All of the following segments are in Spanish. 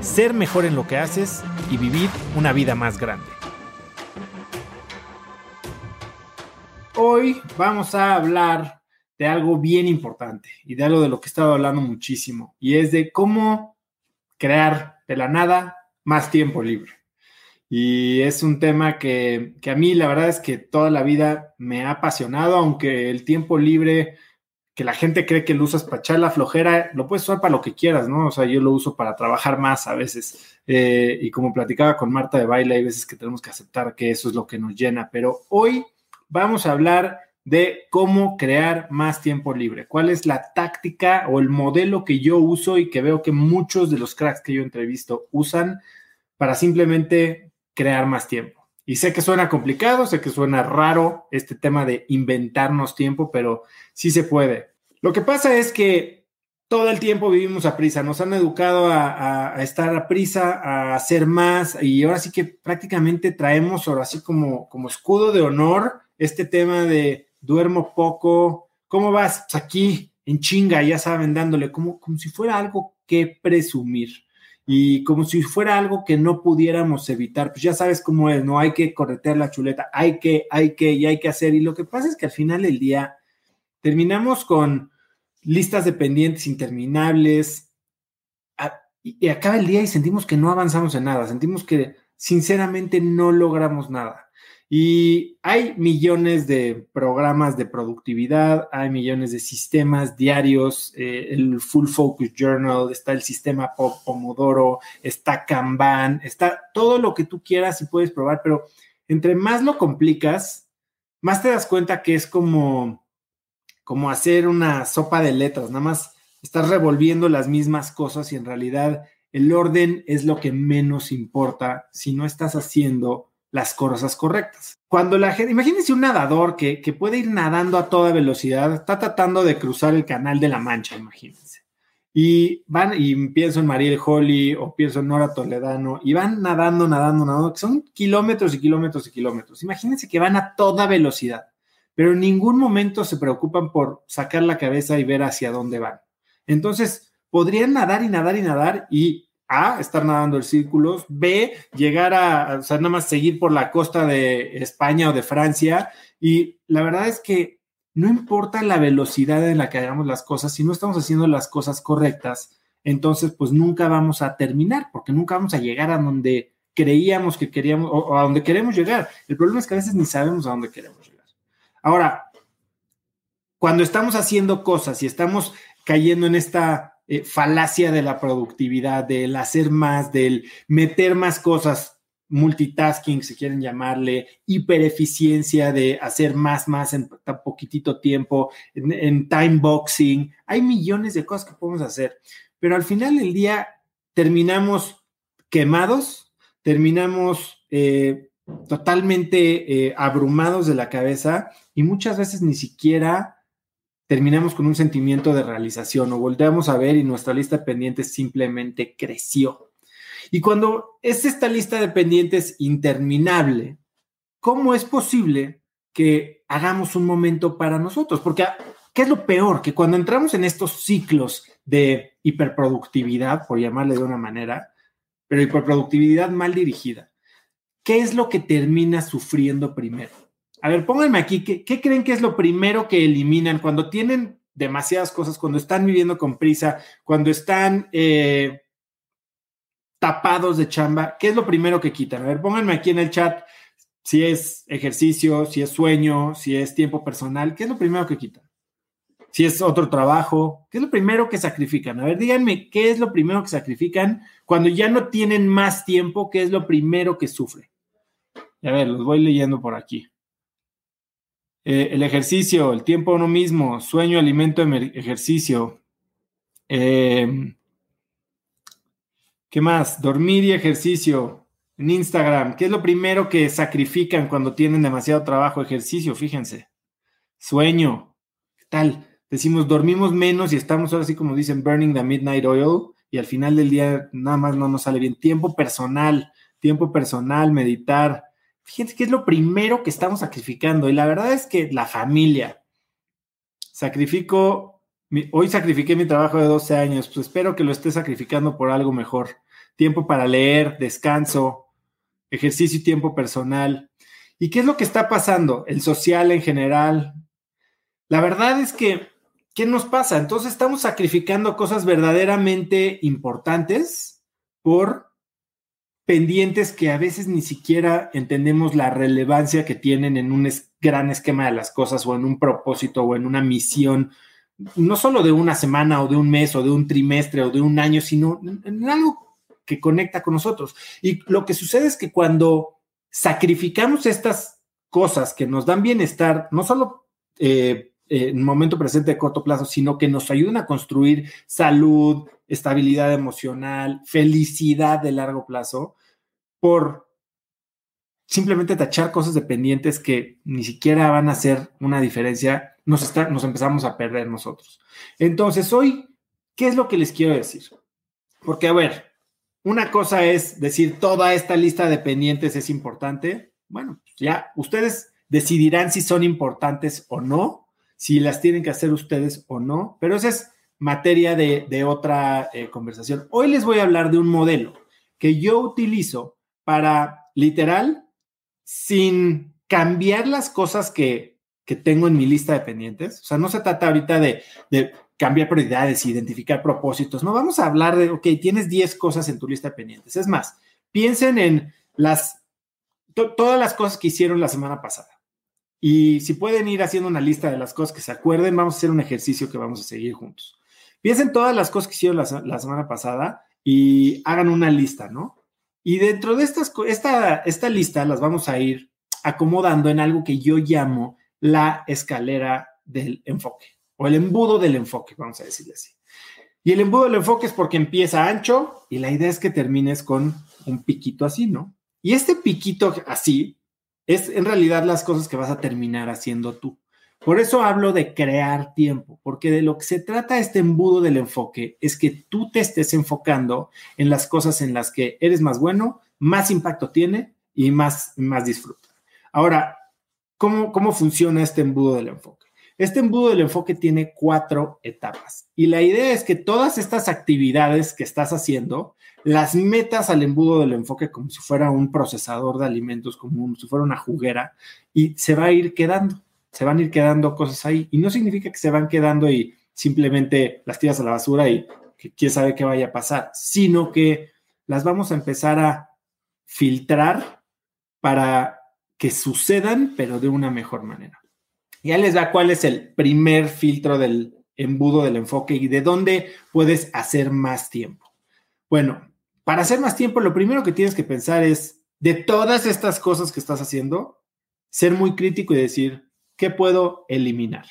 ser mejor en lo que haces y vivir una vida más grande. Hoy vamos a hablar de algo bien importante y de algo de lo que he estado hablando muchísimo y es de cómo crear de la nada más tiempo libre. Y es un tema que, que, a mí la verdad es que toda la vida me ha apasionado, aunque el tiempo libre que la gente cree que lo usas para echar la flojera, lo puedes usar para lo que quieras, ¿no? O sea, yo lo uso para trabajar más a veces. Eh, y como platicaba con Marta de Baile, hay veces que tenemos que aceptar que eso es lo que nos llena. Pero hoy vamos a hablar de cómo crear más tiempo libre. ¿Cuál es la táctica o el modelo que yo uso y que veo que muchos de los cracks que yo entrevisto usan para simplemente crear más tiempo. Y sé que suena complicado, sé que suena raro este tema de inventarnos tiempo, pero sí se puede. Lo que pasa es que todo el tiempo vivimos a prisa, nos han educado a, estar a prisa, a hacer más, y ahora sí que prácticamente traemos ahora sí como, como escudo de honor este tema de duermo poco, ¿cómo vas? Pues aquí en chinga, ya saben, dándole como, como si fuera algo que presumir y como si fuera algo que no pudiéramos evitar, pues ya sabes cómo es, no hay que corretear la chuleta, hay que, hay que y hay que hacer. Y lo que pasa es que al final del día terminamos con listas de pendientes interminables y acaba el día y sentimos que no avanzamos en nada, sentimos que sinceramente no logramos nada. Y hay millones de programas de productividad, hay millones de sistemas diarios, eh, el Full Focus Journal, está el sistema Pomodoro, está Kanban, está todo lo que tú quieras y puedes probar, pero entre más lo complicas, más te das cuenta que es como, como hacer una sopa de letras, nada más estás revolviendo las mismas cosas y en realidad el orden es lo que menos importa si no estás haciendo las cosas correctas. Cuando la gente, imagínense un nadador que, que, puede ir nadando a toda velocidad, está tratando de cruzar el canal de la Mancha, imagínense. Y van, y pienso en Mariel Holly o pienso en Nora Toledano, y van nadando, nadando, nadando, que son kilómetros y kilómetros y kilómetros. Imagínense que van a toda velocidad, pero en ningún momento se preocupan por sacar la cabeza y ver hacia dónde van. Entonces, podrían nadar y nadar y nadar y a, estar nadando en círculos, B, llegar a, o sea, nada más seguir por la costa de España o de Francia. Y la verdad es que no importa la velocidad en la que hagamos las cosas, si no estamos haciendo las cosas correctas, entonces pues nunca vamos a terminar, porque nunca vamos a llegar a donde creíamos que queríamos o, a donde queremos llegar. El problema es que a veces ni sabemos a dónde queremos llegar. Ahora, cuando estamos haciendo cosas y estamos cayendo en esta eh, falacia de la productividad, del hacer más, del meter más cosas, multitasking, si quieren llamarle, hipereficiencia de hacer más, más en tan poquitito tiempo, en, time boxing. Hay millones de cosas que podemos hacer, pero al final del día terminamos quemados, terminamos eh, totalmente eh, abrumados de la cabeza y muchas veces ni siquiera terminamos con un sentimiento de realización o volteamos a ver y nuestra lista de pendientes simplemente creció. Y cuando es esta lista de pendientes interminable, ¿cómo es posible que hagamos un momento para nosotros? Porque, ¿qué es lo peor? Que cuando entramos en estos ciclos de hiperproductividad, por llamarle de una manera, pero hiperproductividad mal dirigida, ¿qué es lo que termina sufriendo primero? A ver, pónganme aquí, ¿qué, creen que es lo primero que eliminan cuando tienen demasiadas cosas, cuando están viviendo con prisa, cuando están eh, tapados de chamba? ¿Qué es lo primero que quitan? A ver, pónganme aquí en el chat si es ejercicio, si es sueño, si es tiempo personal, ¿qué es lo primero que quitan? Si es otro trabajo, ¿qué es lo primero que sacrifican? A ver, díganme, ¿qué es lo primero que sacrifican cuando ya no tienen más tiempo? ¿Qué es lo primero que sufre? A ver, los voy leyendo por aquí. Eh, el ejercicio, el tiempo uno mismo, sueño, alimento, ejercicio. Eh, ¿Qué más? Dormir y ejercicio. En Instagram, ¿qué es lo primero que sacrifican cuando tienen demasiado trabajo? Ejercicio, fíjense. Sueño. ¿Qué tal? Decimos, dormimos menos y estamos ahora así como dicen, burning the midnight oil y al final del día nada más no nos sale bien. Tiempo personal, tiempo personal, meditar. Fíjense que es lo primero que estamos sacrificando y la verdad es que la familia. Sacrifico hoy sacrifiqué mi trabajo de 12 años, pues espero que lo esté sacrificando por algo mejor. Tiempo para leer, descanso, ejercicio y tiempo personal. ¿Y qué es lo que está pasando? El social en general. La verdad es que, ¿qué nos pasa? Entonces estamos sacrificando cosas verdaderamente importantes por pendientes que a veces ni siquiera entendemos la relevancia que tienen en un gran esquema de las cosas o en un propósito o en una misión no solo de una semana o de un mes o de un trimestre o de un año, sino en, algo que conecta con nosotros. Y lo que sucede es que cuando sacrificamos estas cosas que nos dan bienestar, no solo eh, en momento presente de corto plazo, sino que nos ayudan a construir salud, estabilidad emocional, felicidad de largo plazo, por simplemente tachar cosas dependientes que ni siquiera van a hacer una diferencia, nos, está, nos empezamos a perder nosotros. Entonces, hoy, ¿qué es lo que les quiero decir? Porque, a ver, una cosa es decir, toda esta lista de pendientes es importante. Bueno, ya ustedes decidirán si son importantes o no, si las tienen que hacer ustedes o no, pero esa es materia de, otra eh, conversación. Hoy les voy a hablar de un modelo que yo utilizo para literal sin cambiar las cosas que, tengo en mi lista de pendientes. O sea, no se trata ahorita de, cambiar prioridades, identificar propósitos. No, vamos a hablar de, ok, tienes 10 cosas en tu lista de pendientes. Es más, piensen en las, todas las cosas que hicieron la semana pasada. Y si pueden ir haciendo una lista de las cosas que se acuerden, vamos a hacer un ejercicio que vamos a seguir juntos. Piensen todas las cosas que hicieron la semana pasada y hagan una lista, ¿no? Y dentro de estas, esta, esta lista las vamos a ir acomodando en algo que yo llamo la escalera del enfoque o el embudo del enfoque, vamos a decirle así. Y el embudo del enfoque es porque empieza ancho y la idea es que termines con un piquito así, ¿no? Y este piquito así es en realidad las cosas que vas a terminar haciendo tú. Por eso hablo de crear tiempo, porque de lo que se trata este embudo del enfoque es que tú te estés enfocando en las cosas en las que eres más bueno, más impacto tiene y más, más disfruta. Ahora, ¿cómo, ¿cómo funciona este embudo del enfoque? Este embudo del enfoque tiene cuatro etapas y la idea es que todas estas actividades que estás haciendo las metas al embudo del enfoque como si fuera un procesador de alimentos, como si fuera una juguera y se va a ir quedando se van a ir quedando cosas ahí. Y no significa que se van quedando y simplemente las tiras a la basura y que quién sabe qué vaya a pasar, sino que las vamos a empezar a filtrar para que sucedan, pero de una mejor manera. Ya les da cuál es el primer filtro del embudo del enfoque y de dónde puedes hacer más tiempo. Bueno, para hacer más tiempo, lo primero que tienes que pensar es, de todas estas cosas que estás haciendo, ser muy crítico y decir, ¿Qué puedo eliminar?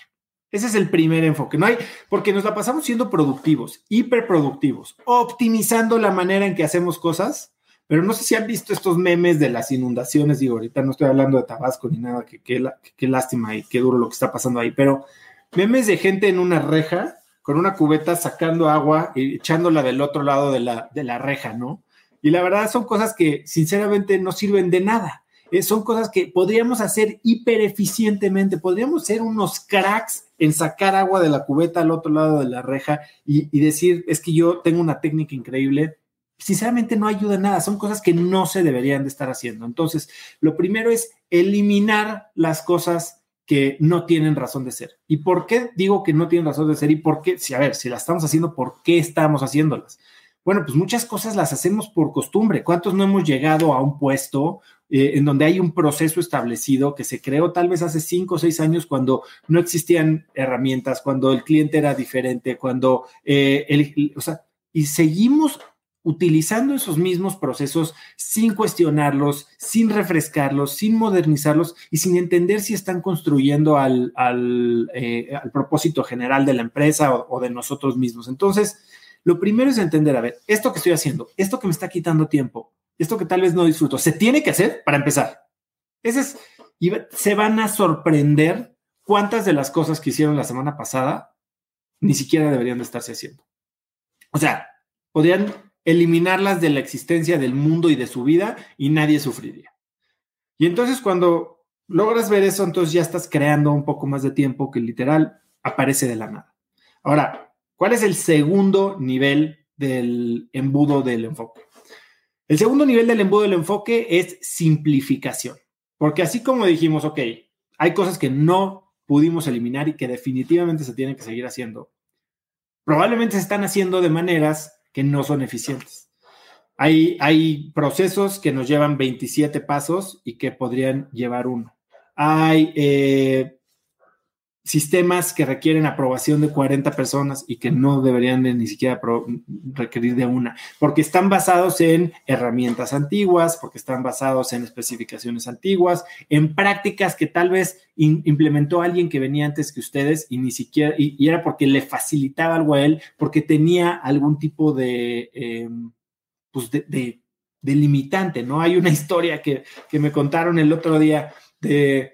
Ese es el primer enfoque. No hay, porque nos la pasamos siendo productivos, hiperproductivos, optimizando la manera en que hacemos cosas, pero no sé si han visto estos memes de las inundaciones. Digo, ahorita no estoy hablando de Tabasco ni nada, qué lástima y qué duro lo que está pasando ahí, pero memes de gente en una reja con una cubeta sacando agua y echándola del otro lado de la, de la reja, ¿no? Y la verdad son cosas que sinceramente no sirven de nada. Eh, son cosas que podríamos hacer hiper eficientemente, podríamos ser unos cracks en sacar agua de la cubeta al otro lado de la reja y, decir, es que yo tengo una técnica increíble. Sinceramente no ayuda nada, son cosas que no se deberían de estar haciendo. Entonces, lo primero es eliminar las cosas que no tienen razón de ser. ¿Y por qué digo que no tienen razón de ser? ¿Y por qué? Si, a ver, si las estamos haciendo, ¿por qué estamos haciéndolas? Bueno, pues muchas cosas las hacemos por costumbre. ¿Cuántos no hemos llegado a un puesto eh, en donde hay un proceso establecido que se creó tal vez hace cinco o seis años cuando no existían herramientas, cuando el cliente era diferente, cuando eh, el, o sea, y seguimos utilizando esos mismos procesos sin cuestionarlos, sin refrescarlos, sin modernizarlos y sin entender si están construyendo al, al, eh, propósito general de la empresa o, de nosotros mismos. Entonces, lo primero es entender, a ver, esto que estoy haciendo, esto que me está quitando tiempo, esto que tal vez no disfruto, se tiene que hacer para empezar. Ese es, y se van a sorprender cuántas de las cosas que hicieron la semana pasada ni siquiera deberían de estarse haciendo. O sea, podrían eliminarlas de la existencia del mundo y de su vida y nadie sufriría. Y entonces cuando logras ver eso, entonces ya estás creando un poco más de tiempo que literal aparece de la nada. Ahora, ¿cuál es el segundo nivel del embudo del enfoque? El segundo nivel del embudo del enfoque es simplificación. Porque así como dijimos, ok, hay cosas que no pudimos eliminar y que definitivamente se tienen que seguir haciendo. Probablemente se están haciendo de maneras que no son eficientes. Hay, hay procesos que nos llevan 27 pasos y que podrían llevar uno. Hay eh, sistemas que requieren aprobación de 40 personas y que no deberían ni siquiera requerir de una, porque están basados en herramientas antiguas, porque están basados en especificaciones antiguas, en prácticas que tal vez implementó alguien que venía antes que ustedes y ni siquiera, y, era porque le facilitaba algo a él, porque tenía algún tipo de, em, pues de, limitante, ¿no? Hay una historia que, que me contaron el otro día de,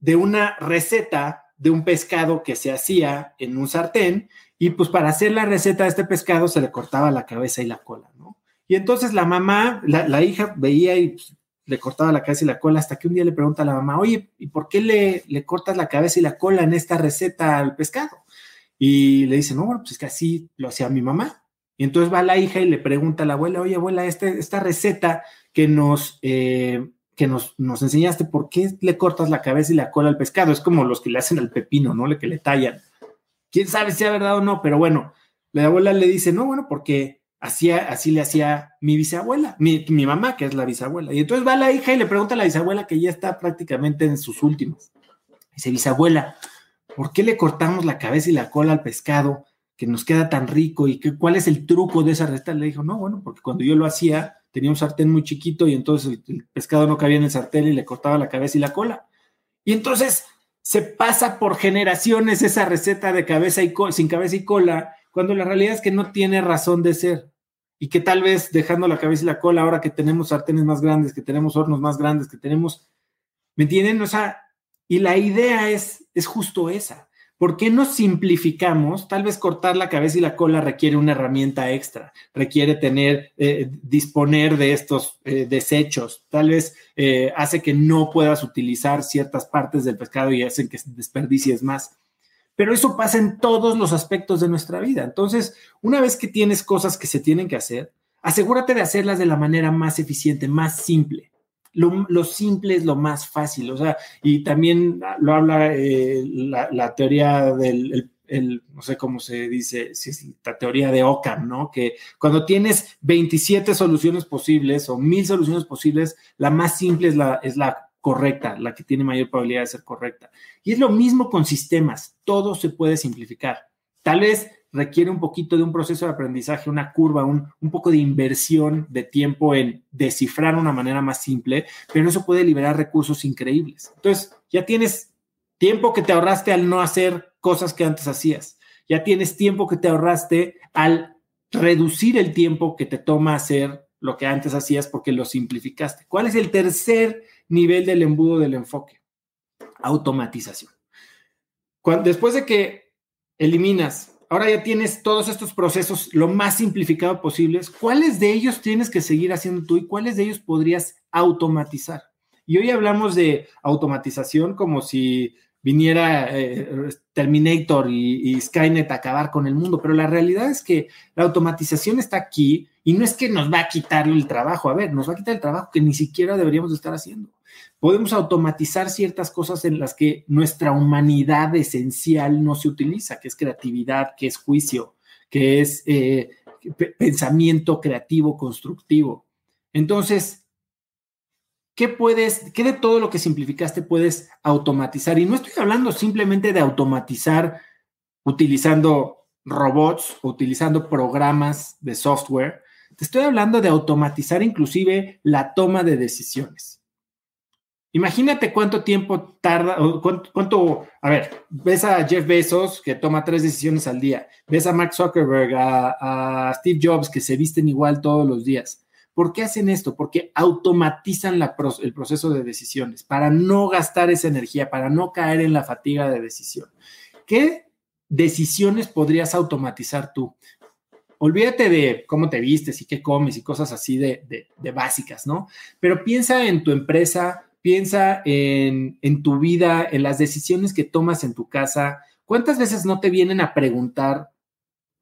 de una receta de un pescado que se hacía en un sartén y pues para hacer la receta de este pescado se le cortaba la cabeza y la cola, ¿no? Y entonces la mamá, la, hija veía y pues, le cortaba la cabeza y la cola hasta que un día le pregunta a la mamá, oye, ¿y por qué le, le cortas la cabeza y la cola en esta receta al pescado? Y le dice, no, bueno, pues es que así lo hacía mi mamá. Y entonces va la hija y le pregunta a la abuela, oye, abuela, este, esta receta que nos, eh, que nos, nos, enseñaste, ¿por qué le cortas la cabeza y la cola al pescado? Es como los que le hacen al pepino, ¿no? Le que le tallan. Quién sabe si es verdad o no, pero bueno, la abuela le dice, no, bueno, porque hacía, así le hacía mi bisabuela, mi, mi, mamá, que es la bisabuela. Y entonces va la hija y le pregunta a la bisabuela, que ya está prácticamente en sus últimos. Dice, bisabuela, ¿por qué le cortamos la cabeza y la cola al pescado que nos queda tan rico? ¿Y que, cuál es el truco de esa receta? Le dijo, no, bueno, porque cuando yo lo hacía, tenía un sartén muy chiquito y entonces el, pescado no cabía en el sartén y le cortaba la cabeza y la cola. Y entonces se pasa por generaciones esa receta de cabeza y sin cabeza y cola, cuando la realidad es que no tiene razón de ser. Y que tal vez dejando la cabeza y la cola, ahora que tenemos sartenes más grandes, que tenemos hornos más grandes, que tenemos, ¿me entienden? O sea, y la idea es, es justo esa. ¿Por qué no simplificamos? Tal vez cortar la cabeza y la cola requiere una herramienta extra, requiere tener, eh, disponer de estos eh, desechos, tal vez eh, hace que no puedas utilizar ciertas partes del pescado y hacen que desperdicies más. Pero eso pasa en todos los aspectos de nuestra vida. Entonces, una vez que tienes cosas que se tienen que hacer, asegúrate de hacerlas de la manera más eficiente, más simple lo, simple es lo más fácil, o sea, y también lo habla eh, la, teoría del, no sé cómo se dice, si es la teoría de Ockham, ¿no? Que cuando tienes 27 soluciones posibles o mil soluciones posibles, la más simple es la, es la correcta, la que tiene mayor probabilidad de ser correcta. Y es lo mismo con sistemas, todo se puede simplificar. Tal vez requiere un poquito de un proceso de aprendizaje, una curva, un, poco de inversión de tiempo en descifrar una manera más simple, pero eso puede liberar recursos increíbles. Entonces, ya tienes tiempo que te ahorraste al no hacer cosas que antes hacías. Ya tienes tiempo que te ahorraste al reducir el tiempo que te toma hacer lo que antes hacías porque lo simplificaste. ¿Cuál es el tercer nivel del embudo del enfoque? Automatización. después de que eliminas ahora ya tienes todos estos procesos lo más simplificado posibles. ¿Cuáles de ellos tienes que seguir haciendo tú y cuáles de ellos podrías automatizar? Y hoy hablamos de automatización como si viniera eh, Terminator y, Skynet a acabar con el mundo, pero la realidad es que la automatización está aquí y no es que nos va a quitar el trabajo, a ver, nos va a quitar el trabajo que ni siquiera deberíamos estar haciendo. Podemos automatizar ciertas cosas en las que nuestra humanidad esencial no se utiliza, que es creatividad, que es juicio, que es eh, pensamiento creativo, constructivo. Entonces, ¿qué puedes, qué de todo lo que simplificaste puedes automatizar? Y no estoy hablando simplemente de automatizar utilizando robots, utilizando programas de software. Te estoy hablando de automatizar inclusive la toma de decisiones. Imagínate cuánto tiempo tarda, o cuánto, a ver, ves a Jeff Bezos que toma tres decisiones al día, ves a Mark Zuckerberg, a, Steve Jobs que se visten igual todos los días. ¿Por qué hacen esto? Porque automatizan el proceso de decisiones para no gastar esa energía, para no caer en la fatiga de decisión. ¿Qué decisiones podrías automatizar tú? Olvídate de cómo te vistes y qué comes y cosas así de, de básicas, ¿no? Pero piensa en tu empresa, Piensa en, tu vida, en las decisiones que tomas en tu casa. ¿Cuántas veces no te vienen a preguntar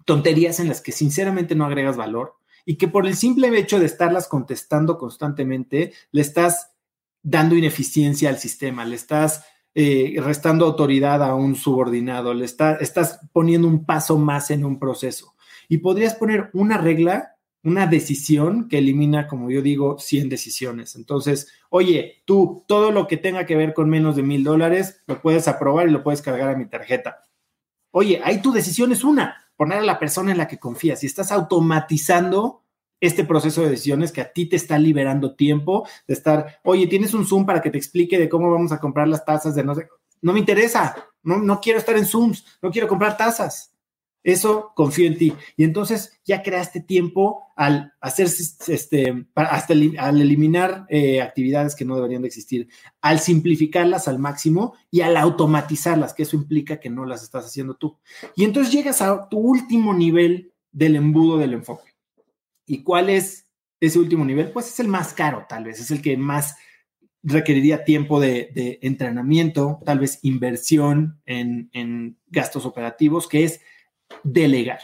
tonterías en las que sinceramente no agregas valor y que por el simple hecho de estarlas contestando constantemente le estás dando ineficiencia al sistema, le estás eh, restando autoridad a un subordinado, le estás poniendo un paso más en un proceso. Y podrías poner una regla una decisión que elimina, como yo digo, 100 decisiones. Entonces, oye, tú, todo lo que tenga que ver con menos de mil dólares, lo puedes aprobar y lo puedes cargar a mi tarjeta. Oye, ahí tu decisión es una, poner a la persona en la que confías y estás automatizando este proceso de decisiones que a ti te está liberando tiempo de estar, oye, tienes un Zoom para que te explique de cómo vamos a comprar las tazas de no sé, no me interesa, no, no quiero estar en Zooms, no quiero comprar tazas eso confío en ti. Y entonces ya creaste tiempo al hacer, este, hasta al eliminar eh, actividades que no deberían de existir, al simplificarlas al máximo y al automatizarlas, que eso implica que no las estás haciendo tú. Y entonces llegas a tu último nivel del embudo del enfoque. ¿Y cuál es ese último nivel? Pues es el más caro, tal vez, es el que más requeriría tiempo de, entrenamiento, tal vez inversión en, en gastos operativos, que es delegar.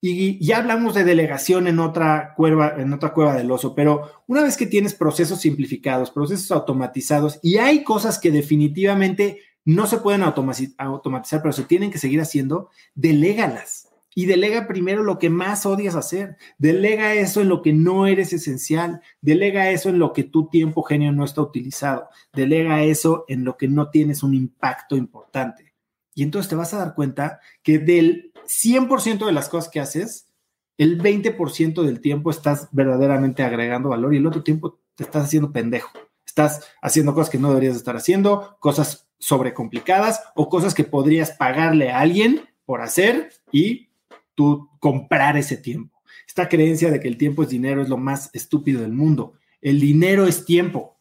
Y ya hablamos de delegación en otra cueva, en otra cueva del oso, pero una vez que tienes procesos simplificados, procesos automatizados y hay cosas que definitivamente no se pueden automatizar, pero se tienen que seguir haciendo, delégalas. Y delega primero lo que más odias hacer. Delega eso en lo que no eres esencial. Delega eso en lo que tu tiempo genio no está utilizado. Delega eso en lo que no tienes un impacto importante. Y entonces te vas a dar cuenta que del 100% de las cosas que haces, el 20% del tiempo estás verdaderamente agregando valor y el otro tiempo te estás haciendo pendejo. Estás haciendo cosas que no deberías estar haciendo, cosas sobrecomplicadas o cosas que podrías pagarle a alguien por hacer y tú comprar ese tiempo. Esta creencia de que el tiempo es dinero es lo más estúpido del mundo. El dinero es tiempo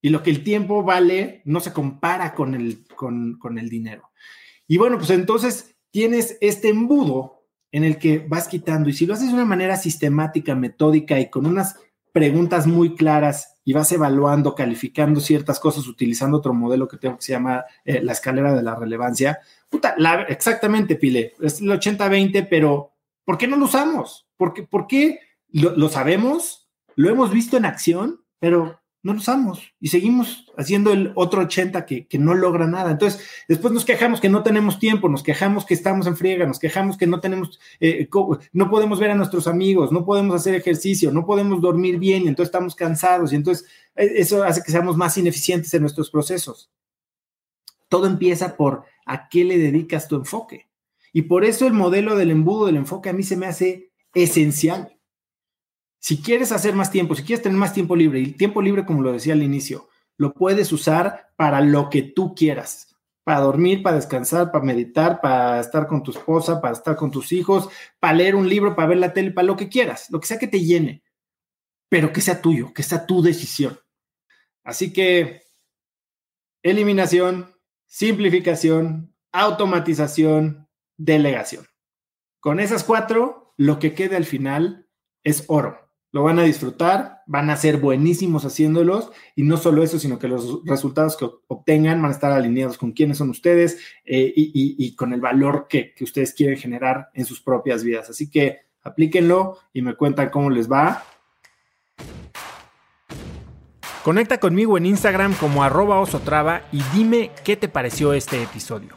y lo que el tiempo vale no se compara con el, con, con el dinero. Y bueno, pues entonces tienes este embudo en el que vas quitando y si lo haces de una manera sistemática, metódica y con unas preguntas muy claras y vas evaluando, calificando ciertas cosas utilizando otro modelo que tengo que se llama eh, la escalera de la relevancia. Puta, exactamente, Pile, es el 80-20, pero ¿por qué no lo usamos? ¿Por qué, lo, lo sabemos? Lo hemos visto en acción, pero no lo usamos y seguimos haciendo el otro 80 que, no logra nada. Entonces, después nos quejamos que no tenemos tiempo, nos quejamos que estamos en friega, nos quejamos que no tenemos, eh, no podemos ver a nuestros amigos, no podemos hacer ejercicio, no podemos dormir bien y entonces estamos cansados y entonces eh, eso hace que seamos más ineficientes en nuestros procesos. Todo empieza por a qué le dedicas tu enfoque. Y por eso el modelo del embudo del enfoque a mí se me hace esencial. Si quieres hacer más tiempo, si quieres tener más tiempo libre, y tiempo libre, como lo decía al inicio, lo puedes usar para lo que tú quieras, para dormir, para descansar, para meditar, para estar con tu esposa, para estar con tus hijos, para leer un libro, para ver la tele, para lo que quieras, lo que sea que te llene, pero que sea tuyo, que sea tu decisión. Así que eliminación, simplificación, automatización, delegación. Con esas cuatro, lo que quede al final es oro lo van a disfrutar, van a ser buenísimos haciéndolos y no solo eso, sino que los resultados que obtengan van a estar alineados con quiénes son ustedes eh, y, con el valor que, que ustedes quieren generar en sus propias vidas. Así que aplíquenlo y me cuentan cómo les va. Conecta conmigo en Instagram como arroba osotrava y dime qué te pareció este episodio.